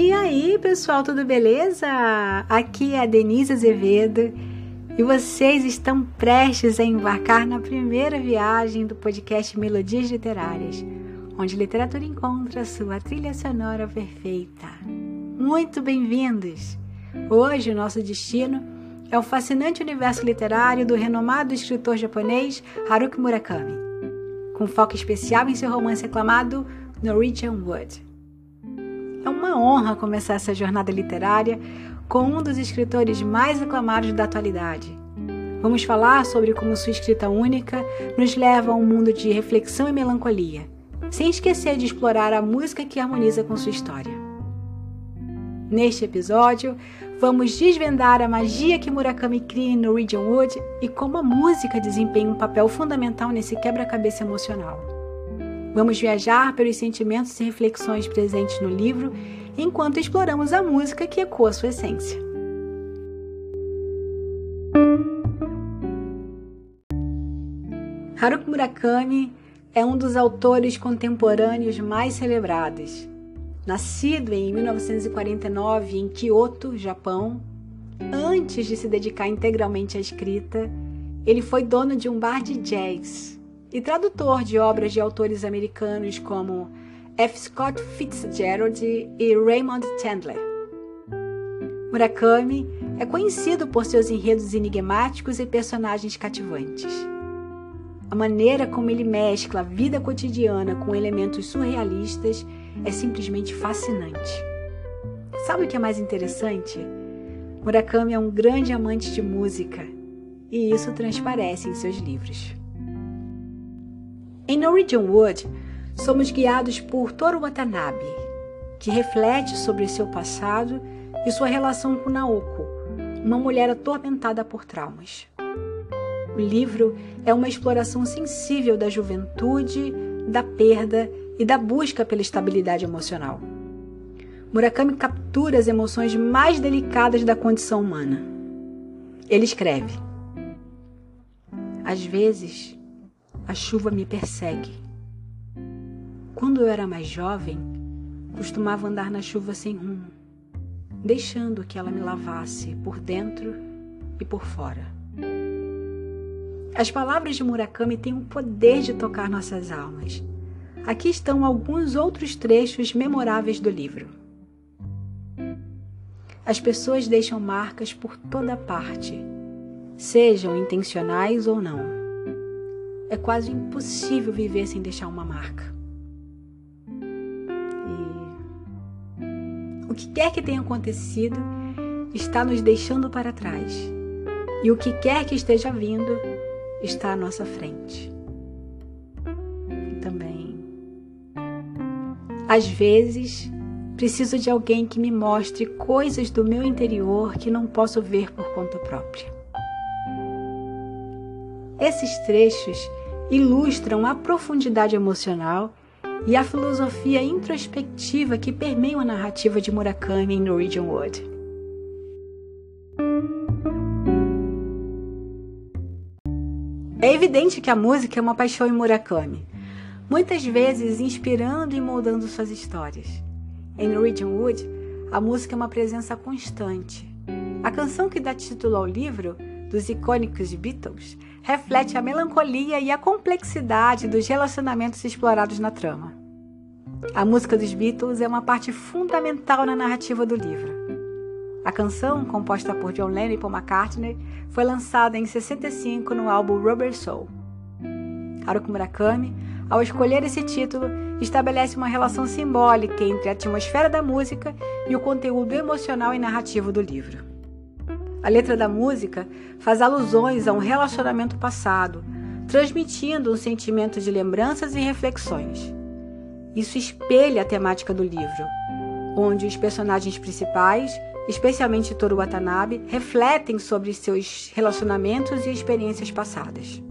E aí, pessoal, tudo beleza? Aqui é a Denise Azevedo e vocês estão prestes a embarcar na primeira viagem do podcast Melodias Literárias, onde literatura encontra sua trilha sonora perfeita. Muito bem-vindos! Hoje, o nosso destino é o fascinante universo literário do renomado escritor japonês Haruki Murakami, com foco especial em seu romance aclamado Norwegian Wood. Uma honra começar essa jornada literária com um dos escritores mais aclamados da atualidade. Vamos falar sobre como sua escrita única nos leva a um mundo de reflexão e melancolia, sem esquecer de explorar a música que harmoniza com sua história. Neste episódio, vamos desvendar a magia que Murakami cria em Norwegian Wood e como a música desempenha um papel fundamental nesse quebra-cabeça emocional. Vamos viajar pelos sentimentos e reflexões presentes no livro enquanto exploramos a música que ecoa sua essência. Haruki Murakami é um dos autores contemporâneos mais celebrados. Nascido em 1949 em Kyoto, Japão, antes de se dedicar integralmente à escrita, ele foi dono de um bar de jazz e tradutor de obras de autores americanos como F. Scott Fitzgerald e Raymond Chandler. Murakami é conhecido por seus enredos enigmáticos e personagens cativantes. A maneira como ele mescla a vida cotidiana com elementos surrealistas é simplesmente fascinante. Sabe o que é mais interessante? Murakami é um grande amante de música e isso transparece em seus livros. Em Norwegian Wood, somos guiados por Toru Watanabe, que reflete sobre seu passado e sua relação com Naoko, uma mulher atormentada por traumas. O livro é uma exploração sensível da juventude, da perda e da busca pela estabilidade emocional. Murakami captura as emoções mais delicadas da condição humana. Ele escreve: Às vezes, a chuva me persegue. Quando eu era mais jovem, costumava andar na chuva sem rumo, deixando que ela me lavasse por dentro e por fora. As palavras de Murakami têm o poder de tocar nossas almas. Aqui estão alguns outros trechos memoráveis do livro. As pessoas deixam marcas por toda parte, sejam intencionais ou não. É quase impossível viver sem deixar uma marca. E o que quer que tenha acontecido está nos deixando para trás. E o que quer que esteja vindo está à nossa frente. Também. Às vezes, preciso de alguém que me mostre coisas do meu interior que não posso ver por conta própria. Esses trechos ilustram a profundidade emocional e a filosofia introspectiva que permeiam a narrativa de Murakami em Norwegian Wood. É evidente que a música é uma paixão em Murakami, muitas vezes inspirando e moldando suas histórias. Em Norwegian Wood, a música é uma presença constante. A canção que dá título ao livro, dos icônicos Beatles, reflete a melancolia e a complexidade dos relacionamentos explorados na trama. A música dos Beatles é uma parte fundamental na narrativa do livro. A canção, composta por John Lennon e Paul McCartney, foi lançada em 65 no álbum Rubber Soul. Haruki Murakami, ao escolher esse título, estabelece uma relação simbólica entre a atmosfera da música e o conteúdo emocional e narrativo do livro. A letra da música faz alusões a um relacionamento passado, transmitindo um sentimento de lembranças e reflexões. Isso espelha a temática do livro, onde os personagens principais, especialmente Toru Watanabe, refletem sobre seus relacionamentos e experiências passadas.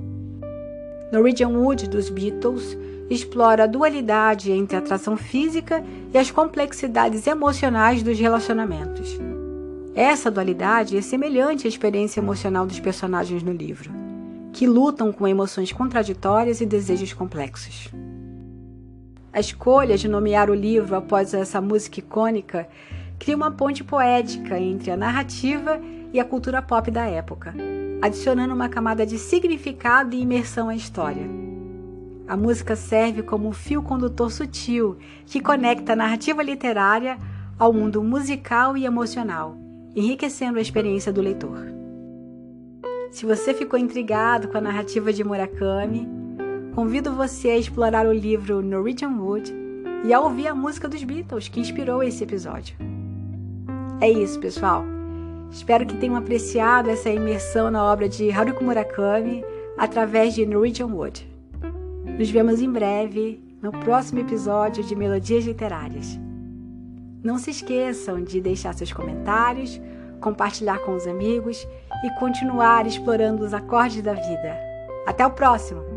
Norwegian Wood dos Beatles explora a dualidade entre a atração física e as complexidades emocionais dos relacionamentos. Essa dualidade é semelhante à experiência emocional dos personagens no livro, que lutam com emoções contraditórias e desejos complexos. A escolha de nomear o livro após essa música icônica cria uma ponte poética entre a narrativa e a cultura pop da época, adicionando uma camada de significado e imersão à história. A música serve como um fio condutor sutil que conecta a narrativa literária ao mundo musical e emocional, enriquecendo a experiência do leitor. Se você ficou intrigado com a narrativa de Murakami, convido você a explorar o livro Norwegian Wood e a ouvir a música dos Beatles que inspirou esse episódio. É isso, pessoal. Espero que tenham apreciado essa imersão na obra de Haruki Murakami através de Norwegian Wood. Nos vemos em breve no próximo episódio de Melodias Literárias. Não se esqueçam de deixar seus comentários, compartilhar com os amigos e continuar explorando os acordes da vida. Até o próximo!